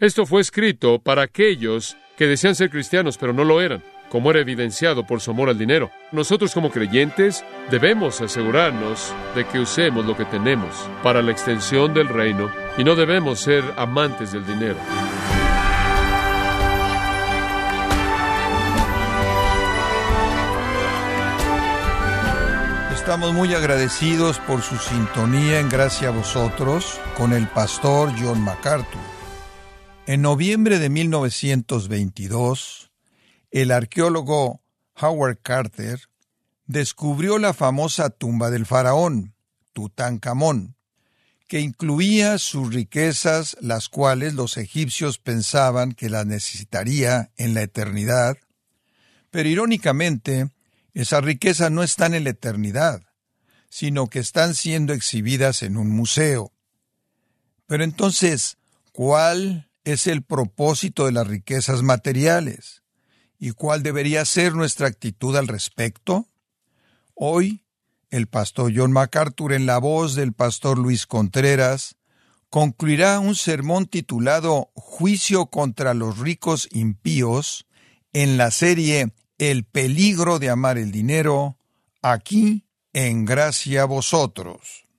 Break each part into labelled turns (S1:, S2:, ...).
S1: Esto fue escrito para aquellos que desean ser cristianos pero no lo eran, como era evidenciado por su amor al dinero. Nosotros como creyentes debemos asegurarnos de que usemos lo que tenemos para la extensión del reino y no debemos ser amantes del dinero.
S2: Estamos muy agradecidos por su sintonía en Gracia a vosotros con el pastor John MacArthur. En noviembre de 1922, el arqueólogo Howard Carter descubrió la famosa tumba del faraón, Tutankamón, que incluía sus riquezas, las cuales los egipcios pensaban que las necesitaría en la eternidad, pero irónicamente, esas riquezas no están en la eternidad, sino que están siendo exhibidas en un museo. Pero entonces, ¿cuál es el propósito de las riquezas materiales? ¿Y cuál debería ser nuestra actitud al respecto? Hoy, el pastor John MacArthur, en la voz del pastor Luis Contreras, concluirá un sermón titulado Juicio contra los ricos impíos en la serie El peligro de amar el dinero, aquí en gracia a vosotros.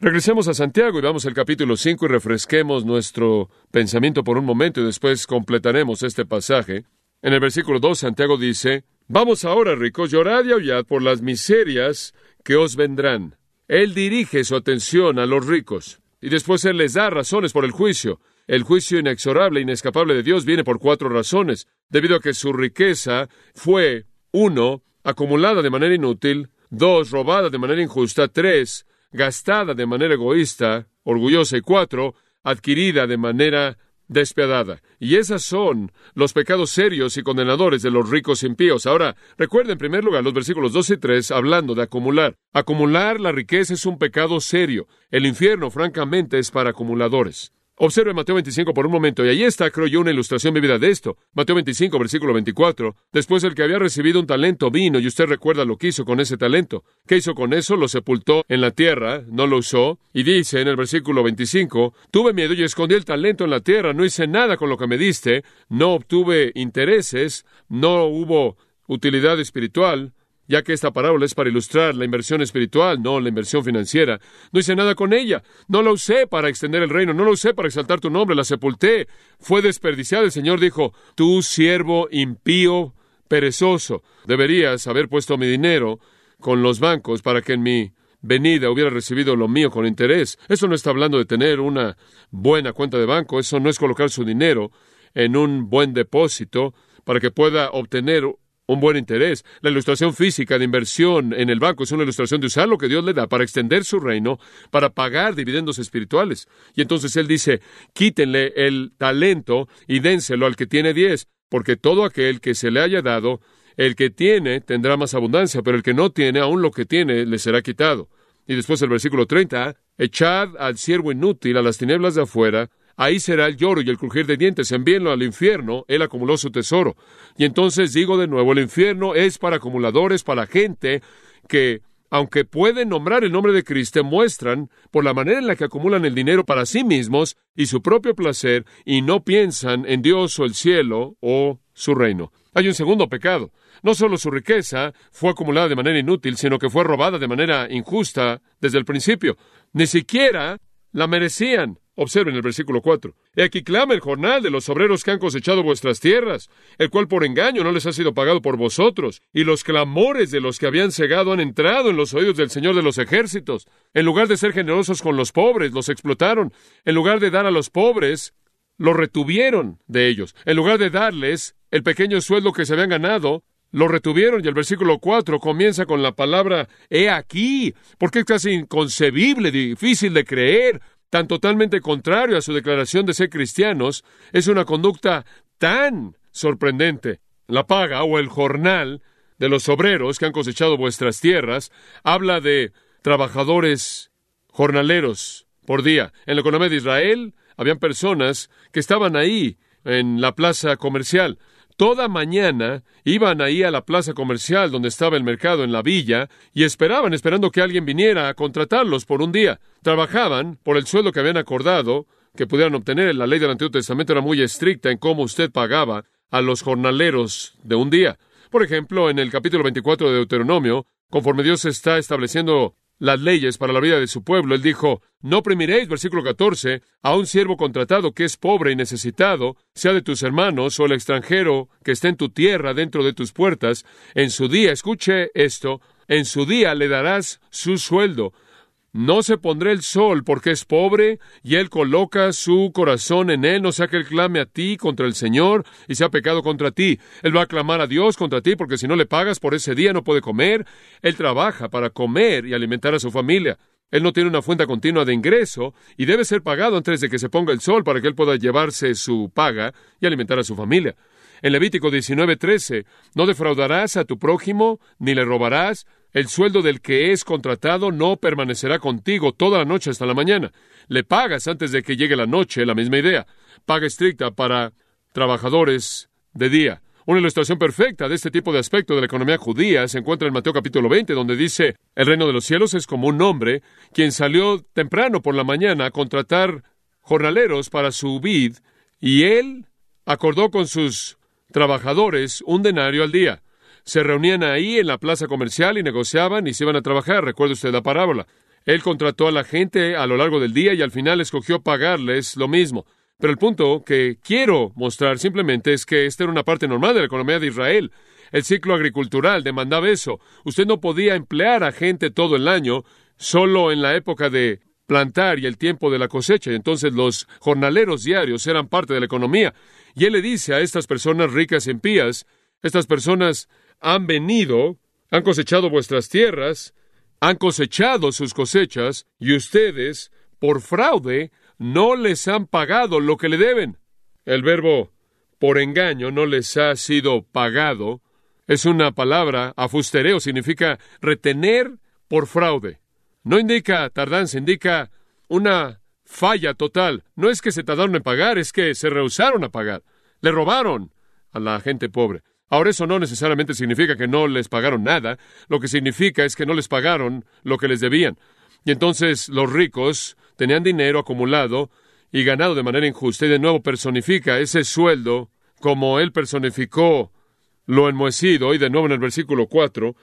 S1: Regresemos a Santiago y vamos al capítulo 5 y refresquemos nuestro pensamiento por un momento y después completaremos este pasaje. En el versículo 2 Santiago dice, Vamos ahora, ricos, llorad y aullad por las miserias que os vendrán. Él dirige su atención a los ricos y después Él les da razones por el juicio. El juicio inexorable inescapable de Dios viene por cuatro razones, debido a que su riqueza fue, uno, acumulada de manera inútil, dos, robada de manera injusta, tres, gastada de manera egoísta, orgullosa, y cuatro, adquirida de manera despiadada. Y esos son los pecados serios y condenadores de los ricos impíos. Ahora, recuerden en primer lugar los versículos 2 y 3 hablando de acumular. Acumular la riqueza es un pecado serio. El infierno, francamente, es para acumuladores. Observe Mateo 25 por un momento, y ahí está, creo yo, una ilustración vivida de esto. Mateo 25, versículo 24. Después el que había recibido un talento vino, y usted recuerda lo que hizo con ese talento. ¿Qué hizo con eso? Lo sepultó en la tierra, no lo usó, y dice en el versículo 25, tuve miedo y escondí el talento en la tierra, no hice nada con lo que me diste, no obtuve intereses, no hubo utilidad espiritual, ya que esta parábola es para ilustrar la inversión espiritual, no la inversión financiera. No hice nada con ella, no la usé para extender el reino, no la usé para exaltar tu nombre, la sepulté, fue desperdiciada. El Señor dijo, tú siervo impío, perezoso, deberías haber puesto mi dinero con los bancos para que en mi venida hubiera recibido lo mío con interés. Eso no está hablando de tener una buena cuenta de banco, eso no es colocar su dinero en un buen depósito para que pueda obtener un buen interés. La ilustración física de inversión en el banco es una ilustración de usar lo que Dios le da para extender su reino, para pagar dividendos espirituales. Y entonces él dice, quítenle el talento y dénselo al que tiene diez, porque todo aquel que se le haya dado, el que tiene tendrá más abundancia, pero el que no tiene, aún lo que tiene, le será quitado. Y después el versículo 30, echad al siervo inútil a las tinieblas de afuera, Ahí será el lloro y el crujir de dientes. Envíenlo al infierno. Él acumuló su tesoro. Y entonces digo de nuevo, el infierno es para acumuladores, para gente que, aunque pueden nombrar el nombre de Cristo, muestran por la manera en la que acumulan el dinero para sí mismos y su propio placer y no piensan en Dios o el cielo o su reino. Hay un segundo pecado. No solo su riqueza fue acumulada de manera inútil, sino que fue robada de manera injusta desde el principio. Ni siquiera la merecían. Observen el versículo 4. He aquí clama el jornal de los obreros que han cosechado vuestras tierras, el cual por engaño no les ha sido pagado por vosotros, y los clamores de los que habían cegado han entrado en los oídos del Señor de los ejércitos. En lugar de ser generosos con los pobres, los explotaron. En lugar de dar a los pobres, los retuvieron de ellos. En lugar de darles el pequeño sueldo que se habían ganado, lo retuvieron y el versículo 4 comienza con la palabra he aquí, porque es casi inconcebible, difícil de creer, tan totalmente contrario a su declaración de ser cristianos, es una conducta tan sorprendente. La paga o el jornal de los obreros que han cosechado vuestras tierras habla de trabajadores jornaleros por día. En la economía de Israel habían personas que estaban ahí en la plaza comercial. Toda mañana iban ahí a la plaza comercial donde estaba el mercado en la villa y esperaban, esperando que alguien viniera a contratarlos por un día. Trabajaban por el sueldo que habían acordado que pudieran obtener. La ley del Antiguo Testamento era muy estricta en cómo usted pagaba a los jornaleros de un día. Por ejemplo, en el capítulo 24 de Deuteronomio, conforme Dios está estableciendo las leyes para la vida de su pueblo, él dijo, no oprimiréis, versículo 14, a un siervo contratado que es pobre y necesitado, sea de tus hermanos o el extranjero que esté en tu tierra dentro de tus puertas, en su día, escuche esto, en su día le darás su sueldo, no se pondrá el sol porque es pobre y él coloca su corazón en él, no sea que él clame a ti contra el Señor y sea pecado contra ti. Él va a clamar a Dios contra ti porque si no le pagas por ese día no puede comer. Él trabaja para comer y alimentar a su familia. Él no tiene una fuente continua de ingreso y debe ser pagado antes de que se ponga el sol para que él pueda llevarse su paga y alimentar a su familia. En Levítico 19:13, no defraudarás a tu prójimo, ni le robarás, el sueldo del que es contratado no permanecerá contigo toda la noche hasta la mañana. Le pagas antes de que llegue la noche, la misma idea. Paga estricta para trabajadores de día. Una ilustración perfecta de este tipo de aspecto de la economía judía se encuentra en Mateo capítulo 20, donde dice, el reino de los cielos es como un hombre quien salió temprano por la mañana a contratar jornaleros para su vid, y él acordó con sus trabajadores un denario al día. Se reunían ahí en la plaza comercial y negociaban y se iban a trabajar. Recuerde usted la parábola. Él contrató a la gente a lo largo del día y al final escogió pagarles lo mismo. Pero el punto que quiero mostrar simplemente es que esta era una parte normal de la economía de Israel. El ciclo agricultural demandaba eso. Usted no podía emplear a gente todo el año, solo en la época de plantar y el tiempo de la cosecha. Entonces los jornaleros diarios eran parte de la economía. Y él le dice a estas personas ricas y impías, estas personas han venido, han cosechado vuestras tierras, han cosechado sus cosechas, y ustedes, por fraude, no les han pagado lo que le deben. El verbo por engaño no les ha sido pagado. Es una palabra, afustereo, significa retener por fraude. No indica tardanza, indica una falla total. No es que se tardaron en pagar, es que se rehusaron a pagar. Le robaron a la gente pobre. Ahora eso no necesariamente significa que no les pagaron nada, lo que significa es que no les pagaron lo que les debían. Y entonces los ricos tenían dinero acumulado y ganado de manera injusta y de nuevo personifica ese sueldo como él personificó lo enmohecido y de nuevo en el versículo 4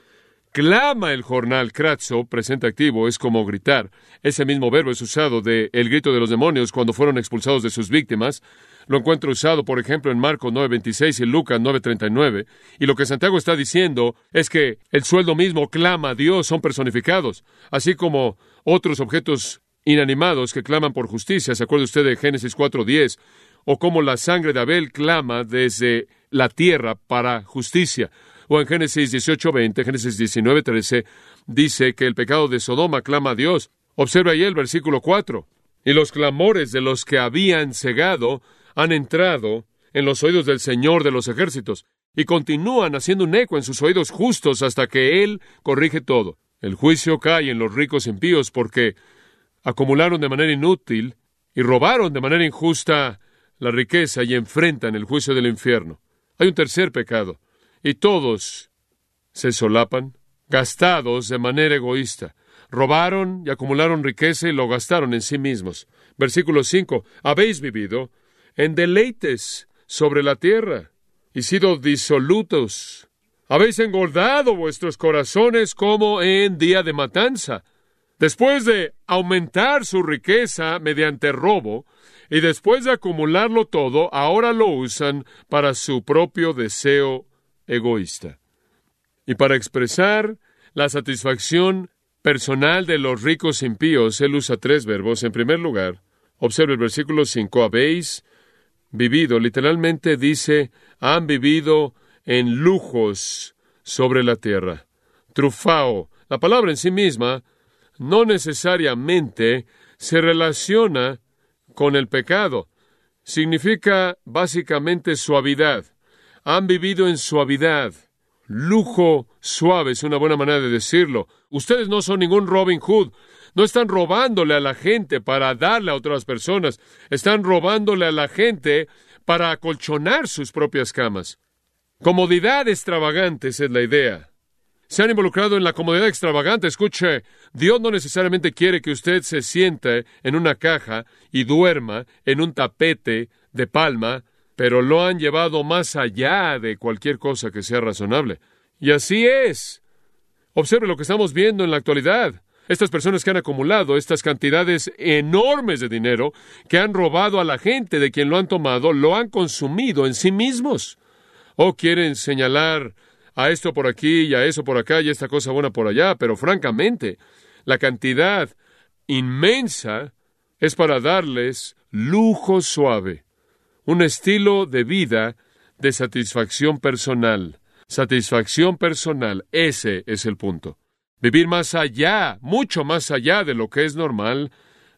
S1: clama el jornal Kratzo, presente activo, es como gritar. Ese mismo verbo es usado de el grito de los demonios cuando fueron expulsados de sus víctimas. Lo encuentro usado, por ejemplo, en Marcos 9:26 y Lucas 9:39. Y lo que Santiago está diciendo es que el sueldo mismo clama a Dios, son personificados, así como otros objetos inanimados que claman por justicia. ¿Se acuerda usted de Génesis 4:10? O como la sangre de Abel clama desde la tierra para justicia. O en Génesis 18:20, Génesis 19:13, dice que el pecado de Sodoma clama a Dios. Observa ahí el versículo 4. Y los clamores de los que habían cegado han entrado en los oídos del Señor de los ejércitos y continúan haciendo un eco en sus oídos justos hasta que Él corrige todo. El juicio cae en los ricos impíos porque acumularon de manera inútil y robaron de manera injusta la riqueza y enfrentan el juicio del infierno. Hay un tercer pecado, y todos se solapan, gastados de manera egoísta. Robaron y acumularon riqueza y lo gastaron en sí mismos. Versículo 5. Habéis vivido en deleites sobre la tierra y sido disolutos. Habéis engordado vuestros corazones como en día de matanza. Después de aumentar su riqueza mediante robo, y después de acumularlo todo, ahora lo usan para su propio deseo egoísta. Y para expresar la satisfacción personal de los ricos impíos, él usa tres verbos. En primer lugar, observe el versículo 5, habéis vivido, literalmente dice, han vivido en lujos sobre la tierra. Trufao, la palabra en sí misma, no necesariamente se relaciona con el pecado. Significa básicamente suavidad. Han vivido en suavidad. Lujo suave es una buena manera de decirlo. Ustedes no son ningún Robin Hood. No están robándole a la gente para darle a otras personas, están robándole a la gente para acolchonar sus propias camas. Comodidad extravagante es la idea. se han involucrado en la comodidad extravagante. Escuche, Dios no necesariamente quiere que usted se siente en una caja y duerma en un tapete de palma, pero lo han llevado más allá de cualquier cosa que sea razonable. Y así es. Observe lo que estamos viendo en la actualidad. Estas personas que han acumulado estas cantidades enormes de dinero, que han robado a la gente de quien lo han tomado, lo han consumido en sí mismos. O quieren señalar a esto por aquí y a eso por acá y a esta cosa buena por allá, pero francamente, la cantidad inmensa es para darles lujo suave, un estilo de vida de satisfacción personal. Satisfacción personal, ese es el punto. Vivir más allá, mucho más allá de lo que es normal,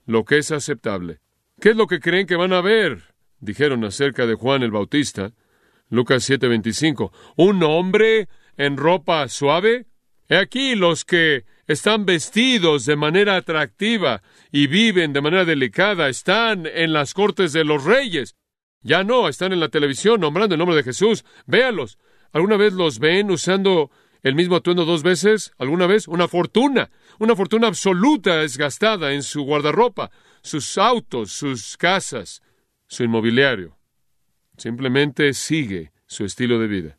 S1: lo que es aceptable. ¿Qué es lo que creen que van a ver? Dijeron acerca de Juan el Bautista. Lucas 7:25. ¿Un hombre en ropa suave? He aquí los que están vestidos de manera atractiva y viven de manera delicada, están en las cortes de los reyes. Ya no, están en la televisión nombrando el nombre de Jesús. Véalos. ¿Alguna vez los ven usando el mismo atuendo dos veces? ¿Alguna vez? Una fortuna. Una fortuna absoluta es gastada en su guardarropa, sus autos, sus casas, su inmobiliario. Simplemente sigue su estilo de vida.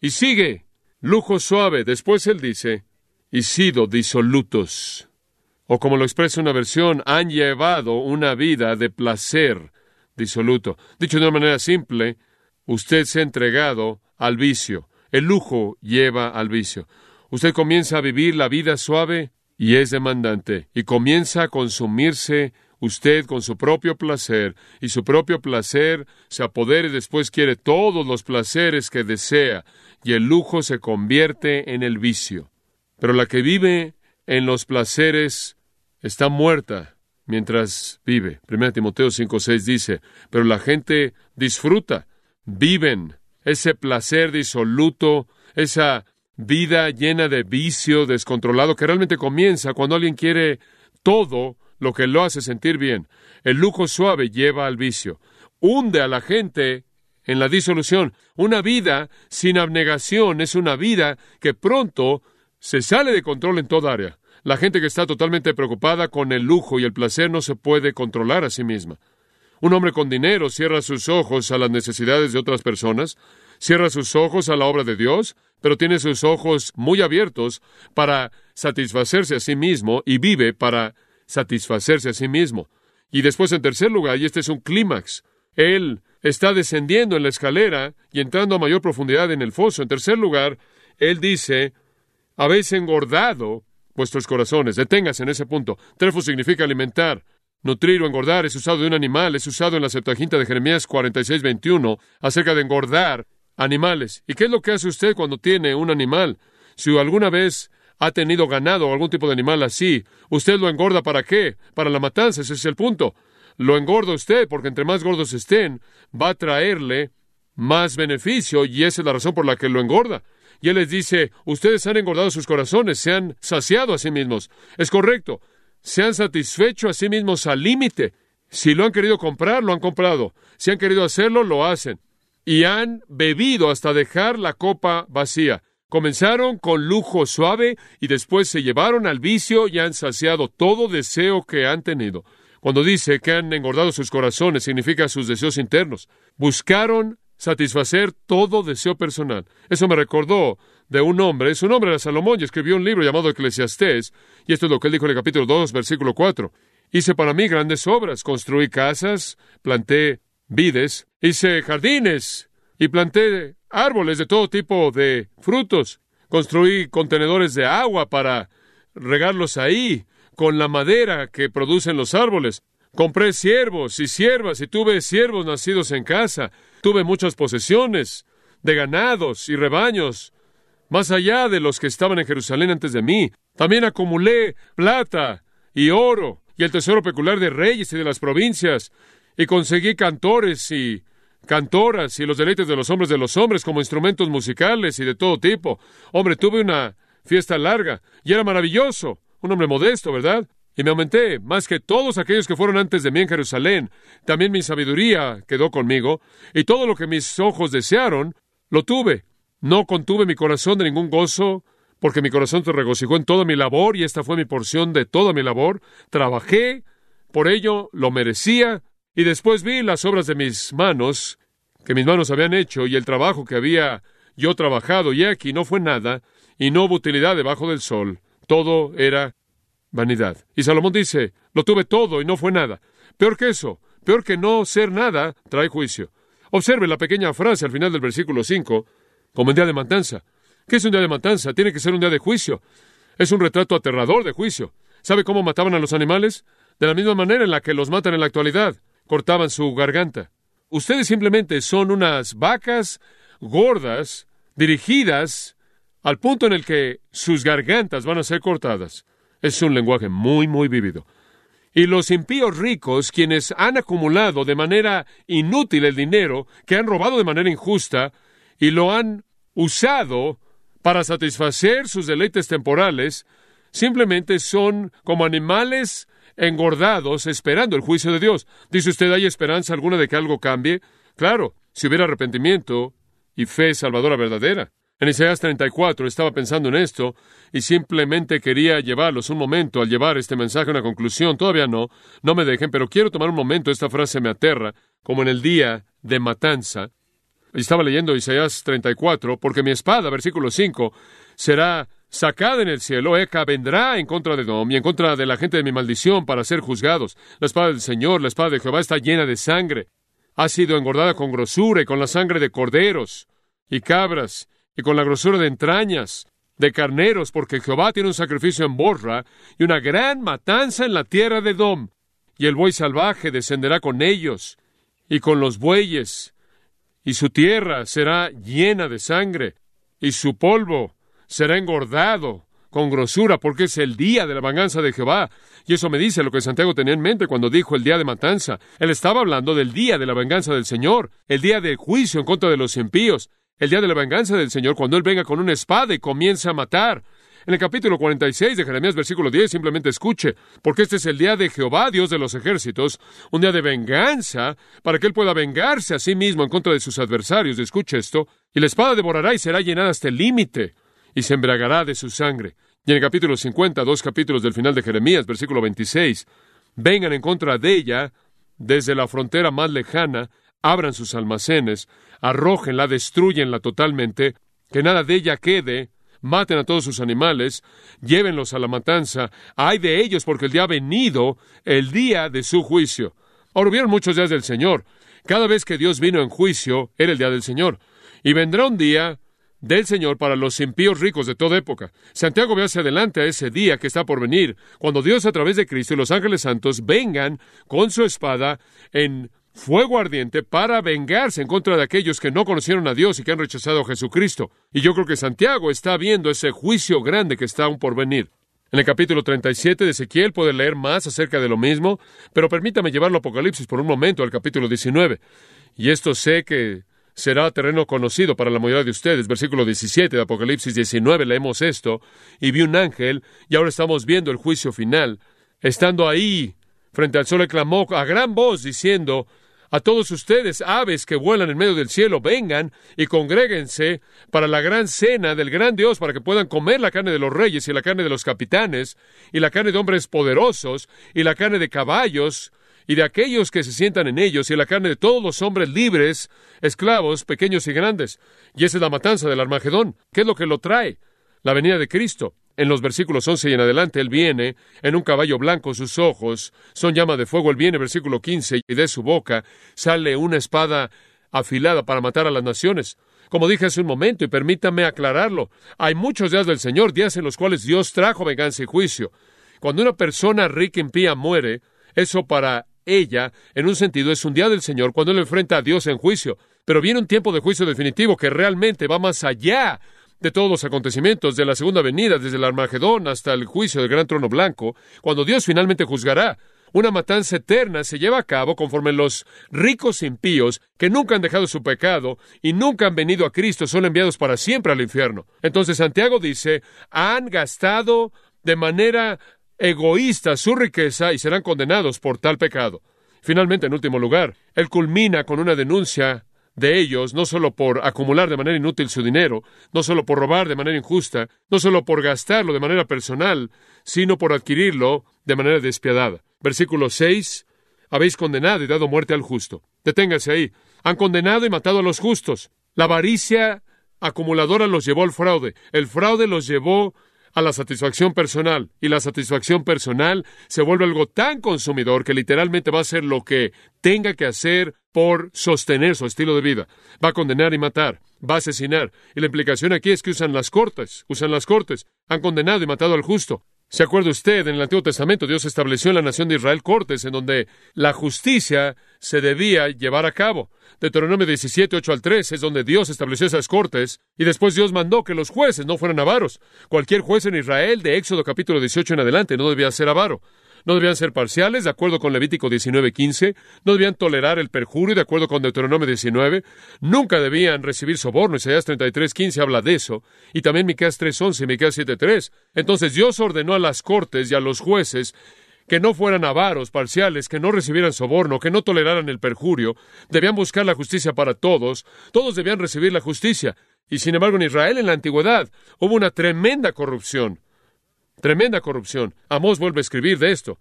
S1: Y sigue. Lujo suave. Después él dice, y sido disolutos. O como lo expresa una versión, han llevado una vida de placer disoluto. Dicho de una manera simple, usted se ha entregado al vicio. El lujo lleva al vicio. Usted comienza a vivir la vida suave y es demandante, y comienza a consumirse usted con su propio placer, y su propio placer se apodera y después quiere todos los placeres que desea, y el lujo se convierte en el vicio. Pero la que vive en los placeres está muerta mientras vive. 1 Timoteo 5:6 dice, pero la gente disfruta, viven ese placer disoluto, esa vida llena de vicio descontrolado que realmente comienza cuando alguien quiere todo lo que lo hace sentir bien. El lujo suave lleva al vicio, hunde a la gente en la disolución. Una vida sin abnegación es una vida que pronto se sale de control en toda área. La gente que está totalmente preocupada con el lujo y el placer no se puede controlar a sí misma. Un hombre con dinero cierra sus ojos a las necesidades de otras personas, cierra sus ojos a la obra de Dios, pero tiene sus ojos muy abiertos para satisfacerse a sí mismo y vive para satisfacerse a sí mismo. Y después, en tercer lugar, y este es un clímax, él está descendiendo en la escalera y entrando a mayor profundidad en el foso. En tercer lugar, él dice, habéis engordado vuestros corazones. Deténgase en ese punto. Trefo significa alimentar. Nutrir o engordar es usado de un animal, es usado en la Septuaginta de Jeremías 46, 21, acerca de engordar animales. ¿Y qué es lo que hace usted cuando tiene un animal? Si alguna vez ha tenido ganado o algún tipo de animal así, usted lo engorda para qué? Para la matanza, ese es el punto. Lo engorda usted porque entre más gordos estén, va a traerle más beneficio y esa es la razón por la que lo engorda. Y él les dice, ustedes han engordado sus corazones, se han saciado a sí mismos. Es correcto, se han satisfecho a sí mismos al límite. Si lo han querido comprar, lo han comprado. Si han querido hacerlo, lo hacen. Y han bebido hasta dejar la copa vacía. Comenzaron con lujo suave y después se llevaron al vicio y han saciado todo deseo que han tenido. Cuando dice que han engordado sus corazones, significa sus deseos internos. Buscaron satisfacer todo deseo personal. Eso me recordó de un hombre, su nombre era Salomón y escribió un libro llamado Eclesiastés, y esto es lo que él dijo en el capítulo 2, versículo 4. Hice para mí grandes obras, construí casas, planté vides, hice jardines y planté árboles de todo tipo de frutos, construí contenedores de agua para regarlos ahí, con la madera que producen los árboles. Compré siervos y siervas y tuve siervos nacidos en casa. Tuve muchas posesiones de ganados y rebaños, más allá de los que estaban en Jerusalén antes de mí. También acumulé plata y oro y el tesoro peculiar de reyes y de las provincias, y conseguí cantores y cantoras y los deleites de los hombres de los hombres como instrumentos musicales y de todo tipo. Hombre, tuve una fiesta larga y era maravilloso. Un hombre modesto, ¿verdad? Y me aumenté más que todos aquellos que fueron antes de mí en Jerusalén. También mi sabiduría quedó conmigo, y todo lo que mis ojos desearon, lo tuve. No contuve mi corazón de ningún gozo porque mi corazón se regocijó en toda mi labor y esta fue mi porción de toda mi labor. Trabajé, por ello lo merecía, y después vi las obras de mis manos, que mis manos habían hecho, y el trabajo que había yo trabajado, y aquí no fue nada, y no hubo utilidad debajo del sol. Todo era vanidad. Y Salomón dice, lo tuve todo y no fue nada. Peor que eso, peor que no ser nada, trae juicio. Observe la pequeña frase al final del versículo 5, como en día de matanza. ¿Qué es un día de matanza? Tiene que ser un día de juicio. Es un retrato aterrador de juicio. ¿Sabe cómo mataban a los animales? De la misma manera en la que los matan en la actualidad. Cortaban su garganta. Ustedes simplemente son unas vacas gordas dirigidas al punto en el que sus gargantas van a ser cortadas. Es un lenguaje muy, muy vívido. Y los impíos ricos, quienes han acumulado de manera inútil el dinero, que han robado de manera injusta, y lo han usado para satisfacer sus deleites temporales, simplemente son como animales engordados esperando el juicio de Dios. Dice usted, ¿hay esperanza alguna de que algo cambie? Claro, si hubiera arrepentimiento y fe salvadora verdadera. En Isaías 34 estaba pensando en esto y simplemente quería llevarlos un momento al llevar este mensaje a una conclusión. Todavía no, no me dejen, pero quiero tomar un momento. Esta frase me aterra, como en el día de matanza. Estaba leyendo Isaías 34, porque mi espada, versículo 5, será sacada en el cielo, Eca vendrá en contra de Dom y en contra de la gente de mi maldición para ser juzgados. La espada del Señor, la espada de Jehová está llena de sangre. Ha sido engordada con grosura y con la sangre de corderos y cabras y con la grosura de entrañas, de carneros, porque Jehová tiene un sacrificio en Borra y una gran matanza en la tierra de Dom. Y el buey salvaje descenderá con ellos y con los bueyes, y su tierra será llena de sangre, y su polvo será engordado con grosura, porque es el día de la venganza de Jehová. Y eso me dice lo que Santiago tenía en mente cuando dijo el día de matanza. Él estaba hablando del día de la venganza del Señor, el día del juicio en contra de los impíos, el día de la venganza del Señor, cuando Él venga con una espada y comienza a matar. En el capítulo 46 de Jeremías, versículo 10, simplemente escuche, porque este es el día de Jehová, Dios de los ejércitos, un día de venganza, para que Él pueda vengarse a sí mismo en contra de sus adversarios. Escuche esto, y la espada devorará y será llenada hasta el límite, y se embriagará de su sangre. Y en el capítulo 50, dos capítulos del final de Jeremías, versículo 26, vengan en contra de ella desde la frontera más lejana, abran sus almacenes, arrójenla, destruyenla totalmente, que nada de ella quede, maten a todos sus animales, llévenlos a la matanza, hay de ellos porque el día ha venido, el día de su juicio. Ahora hubieron muchos días del Señor. Cada vez que Dios vino en juicio, era el día del Señor. Y vendrá un día del Señor para los impíos ricos de toda época. Santiago ve hacia adelante a ese día que está por venir, cuando Dios a través de Cristo y los ángeles santos vengan con su espada en fuego ardiente para vengarse en contra de aquellos que no conocieron a Dios y que han rechazado a Jesucristo. Y yo creo que Santiago está viendo ese juicio grande que está aún por venir. En el capítulo 37 de Ezequiel puede leer más acerca de lo mismo, pero permítame llevarlo a Apocalipsis por un momento al capítulo 19. Y esto sé que será terreno conocido para la mayoría de ustedes. Versículo 17 de Apocalipsis 19 leemos esto, y vi un ángel, y ahora estamos viendo el juicio final. Estando ahí, frente al sol, clamó a gran voz diciendo, a todos ustedes, aves que vuelan en medio del cielo, vengan y congréguense para la gran cena del gran Dios, para que puedan comer la carne de los reyes y la carne de los capitanes, y la carne de hombres poderosos, y la carne de caballos, y de aquellos que se sientan en ellos, y la carne de todos los hombres libres, esclavos, pequeños y grandes. Y esa es la matanza del Armagedón. ¿Qué es lo que lo trae? La venida de Cristo. En los versículos 11 y en adelante, Él viene en un caballo blanco, sus ojos son llama de fuego. Él viene, versículo 15, y de su boca sale una espada afilada para matar a las naciones. Como dije hace un momento, y permítame aclararlo, hay muchos días del Señor, días en los cuales Dios trajo venganza y juicio. Cuando una persona rica impía muere, eso para ella, en un sentido, es un día del Señor cuando Él enfrenta a Dios en juicio. Pero viene un tiempo de juicio definitivo que realmente va más allá de todos los acontecimientos de la segunda venida, desde el Armagedón hasta el juicio del gran trono blanco, cuando Dios finalmente juzgará. Una matanza eterna se lleva a cabo conforme los ricos impíos que nunca han dejado su pecado y nunca han venido a Cristo son enviados para siempre al infierno. Entonces Santiago dice, han gastado de manera egoísta su riqueza y serán condenados por tal pecado. Finalmente, en último lugar, él culmina con una denuncia de ellos, no solo por acumular de manera inútil su dinero, no solo por robar de manera injusta, no solo por gastarlo de manera personal, sino por adquirirlo de manera despiadada. Versículo 6. Habéis condenado y dado muerte al justo. Deténgase ahí. Han condenado y matado a los justos. La avaricia acumuladora los llevó al fraude. El fraude los llevó a la satisfacción personal. Y la satisfacción personal se vuelve algo tan consumidor que literalmente va a hacer lo que tenga que hacer por sostener su estilo de vida. Va a condenar y matar, va a asesinar. Y la implicación aquí es que usan las cortes, usan las cortes. Han condenado y matado al justo. ¿Se acuerda usted? En el Antiguo Testamento Dios estableció en la nación de Israel cortes en donde la justicia se debía llevar a cabo. Deuteronomio 17, 8 al 3 es donde Dios estableció esas cortes y después Dios mandó que los jueces no fueran avaros. Cualquier juez en Israel de Éxodo capítulo 18 en adelante no debía ser avaro no debían ser parciales, de acuerdo con Levítico 19:15, no debían tolerar el perjurio, de acuerdo con Deuteronomio 19, nunca debían recibir soborno, Isaías 33:15 habla de eso, y también Miqueas 3:11 y Miqueas 7:3. Entonces Dios ordenó a las cortes y a los jueces que no fueran avaros, parciales, que no recibieran soborno, que no toleraran el perjurio, debían buscar la justicia para todos, todos debían recibir la justicia. Y sin embargo en Israel en la antigüedad hubo una tremenda corrupción. Tremenda corrupción. Amós vuelve a escribir de esto.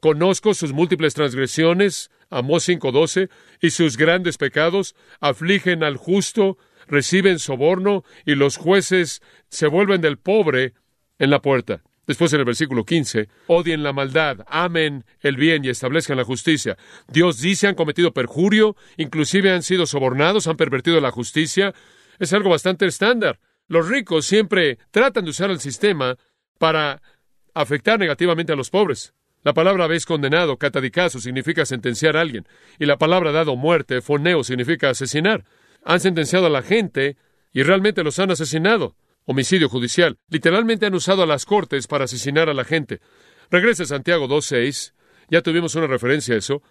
S1: Conozco sus múltiples transgresiones, Amós 5.12, y sus grandes pecados, afligen al justo, reciben soborno, y los jueces se vuelven del pobre en la puerta. Después en el versículo 15, odien la maldad, amen el bien y establezcan la justicia. Dios dice han cometido perjurio, inclusive han sido sobornados, han pervertido la justicia. Es algo bastante estándar. Los ricos siempre tratan de usar el sistema para afectar negativamente a los pobres. La palabra habéis condenado, catadicazo, significa sentenciar a alguien, y la palabra dado muerte, foneo, significa asesinar. Han sentenciado a la gente y realmente los han asesinado. Homicidio judicial. Literalmente han usado a las cortes para asesinar a la gente. Regrese a Santiago 2.6. Ya tuvimos una referencia a eso.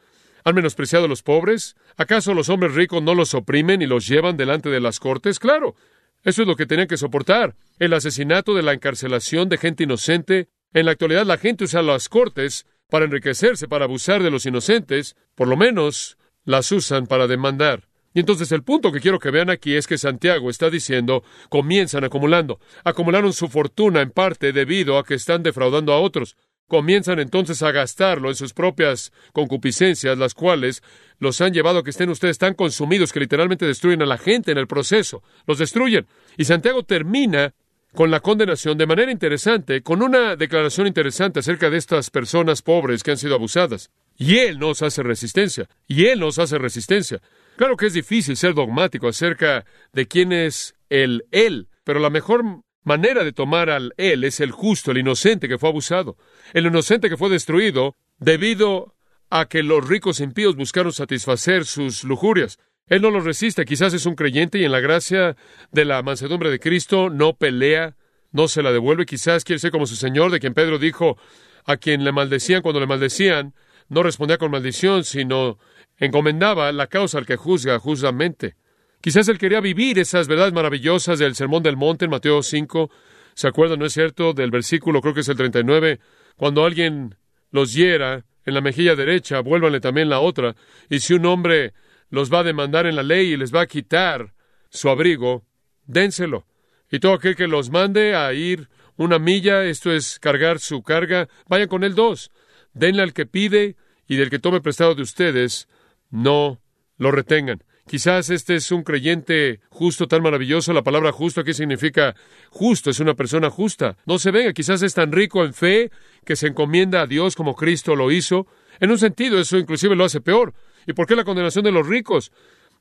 S1: ¿Han menospreciado a los pobres? ¿Acaso los hombres ricos no los oprimen y los llevan delante de las cortes? Claro, eso es lo que tenían que soportar. El asesinato de la encarcelación de gente inocente. En la actualidad la gente usa las cortes para enriquecerse, para abusar de los inocentes. Por lo menos las usan para demandar. Y entonces el punto que quiero que vean aquí es que Santiago está diciendo, comienzan acumulando. Acumularon su fortuna en parte debido a que están defraudando a otros comienzan entonces a gastarlo en sus propias concupiscencias, las cuales los han llevado a que estén ustedes tan consumidos que literalmente destruyen a la gente en el proceso, los destruyen. Y Santiago termina con la condenación de manera interesante, con una declaración interesante acerca de estas personas pobres que han sido abusadas. Y él nos hace resistencia, y él nos hace resistencia. Claro que es difícil ser dogmático acerca de quién es el él, pero la mejor manera de tomar al él es el justo, el inocente que fue abusado, el inocente que fue destruido debido a que los ricos impíos buscaron satisfacer sus lujurias. Él no los resiste, quizás es un creyente y en la gracia de la mansedumbre de Cristo no pelea, no se la devuelve, quizás quiere ser como su Señor, de quien Pedro dijo, a quien le maldecían cuando le maldecían, no respondía con maldición, sino encomendaba la causa al que juzga justamente. Quizás él quería vivir esas verdades maravillosas del Sermón del Monte en Mateo 5. ¿Se acuerdan, no es cierto, del versículo, creo que es el 39? Cuando alguien los hiera en la mejilla derecha, vuélvanle también la otra. Y si un hombre los va a demandar en la ley y les va a quitar su abrigo, dénselo. Y todo aquel que los mande a ir una milla, esto es cargar su carga, vayan con él dos. Denle al que pide y del que tome prestado de ustedes, no lo retengan. Quizás este es un creyente justo tan maravilloso. La palabra justo aquí significa justo, es una persona justa. No se venga, quizás es tan rico en fe que se encomienda a Dios como Cristo lo hizo. En un sentido, eso inclusive lo hace peor. ¿Y por qué la condenación de los ricos?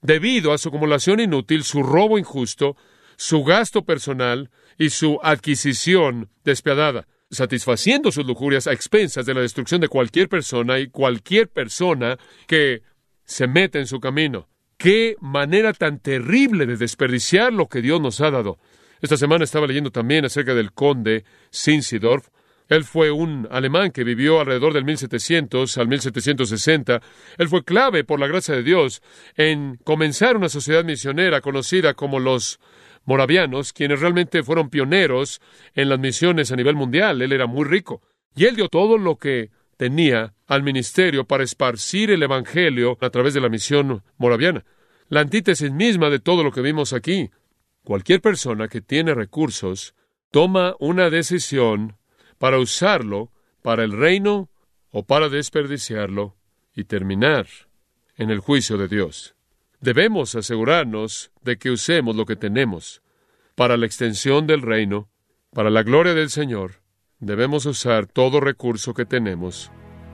S1: Debido a su acumulación inútil, su robo injusto, su gasto personal y su adquisición despiadada, satisfaciendo sus lujurias a expensas de la destrucción de cualquier persona y cualquier persona que se mete en su camino. Qué manera tan terrible de desperdiciar lo que Dios nos ha dado. Esta semana estaba leyendo también acerca del conde Sinsidorf. Él fue un alemán que vivió alrededor del 1700 al 1760. Él fue clave, por la gracia de Dios, en comenzar una sociedad misionera conocida como los moravianos, quienes realmente fueron pioneros en las misiones a nivel mundial. Él era muy rico. Y él dio todo lo que tenía al ministerio para esparcir el Evangelio a través de la misión moraviana. la antítesis misma de todo lo que vimos aquí. Cualquier persona que tiene recursos toma una decisión para usarlo para el reino o para desperdiciarlo y terminar en el juicio de Dios. Debemos asegurarnos de que usemos lo que tenemos para la extensión del reino, para la gloria del Señor. Debemos usar todo recurso que tenemos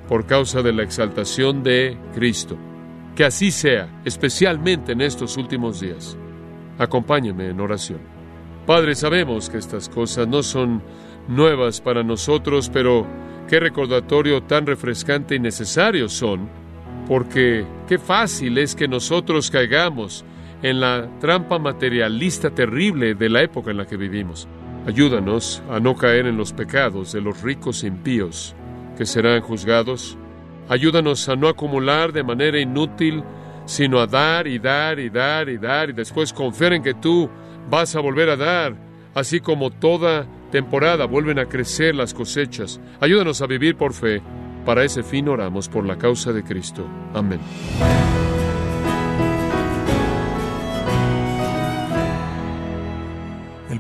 S1: por causa de la exaltación de Cristo. Que así sea, especialmente en estos últimos días. Acompáñeme en oración. Padre, sabemos que estas cosas no son nuevas para nosotros, pero qué recordatorio tan refrescante y necesario son, porque qué fácil es que nosotros caigamos en la trampa materialista terrible de la época en la que vivimos. Ayúdanos a no caer en los pecados de los ricos impíos que serán juzgados. Ayúdanos a no acumular de manera inútil, sino a dar y dar y dar y dar y después confiar en que tú vas a volver a dar, así como toda temporada vuelven a crecer las cosechas. Ayúdanos a vivir por fe. Para ese fin oramos por la causa de Cristo. Amén.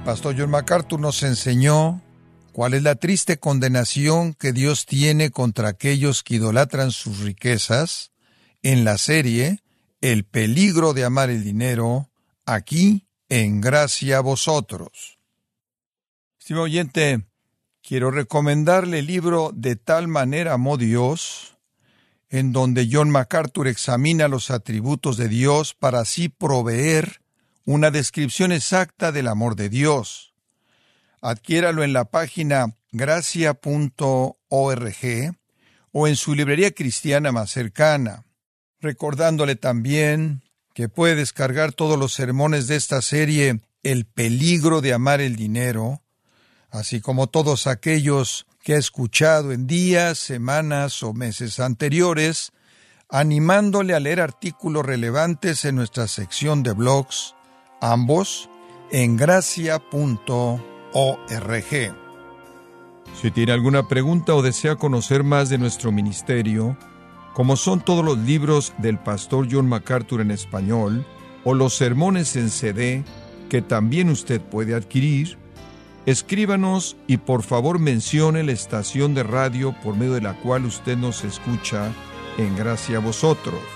S2: Pastor John MacArthur nos enseñó cuál es la triste condenación que Dios tiene contra aquellos que idolatran sus riquezas en la serie El peligro de amar el dinero, aquí en gracia a vosotros. Estimado oyente, quiero recomendarle el libro De tal manera amó Dios, en donde John MacArthur examina los atributos de Dios para así proveer una descripción exacta del amor de Dios. Adquiéralo en la página gracia.org o en su librería cristiana más cercana, recordándole también que puede descargar todos los sermones de esta serie El peligro de amar el dinero, así como todos aquellos que ha escuchado en días, semanas o meses anteriores, animándole a leer artículos relevantes en nuestra sección de blogs, ambos en gracia.org. Si tiene alguna pregunta o desea conocer más de nuestro ministerio, como son todos los libros del pastor John MacArthur en español o los sermones en CD que también usted puede adquirir, escríbanos y por favor mencione la estación de radio por medio de la cual usted nos escucha en gracia a vosotros.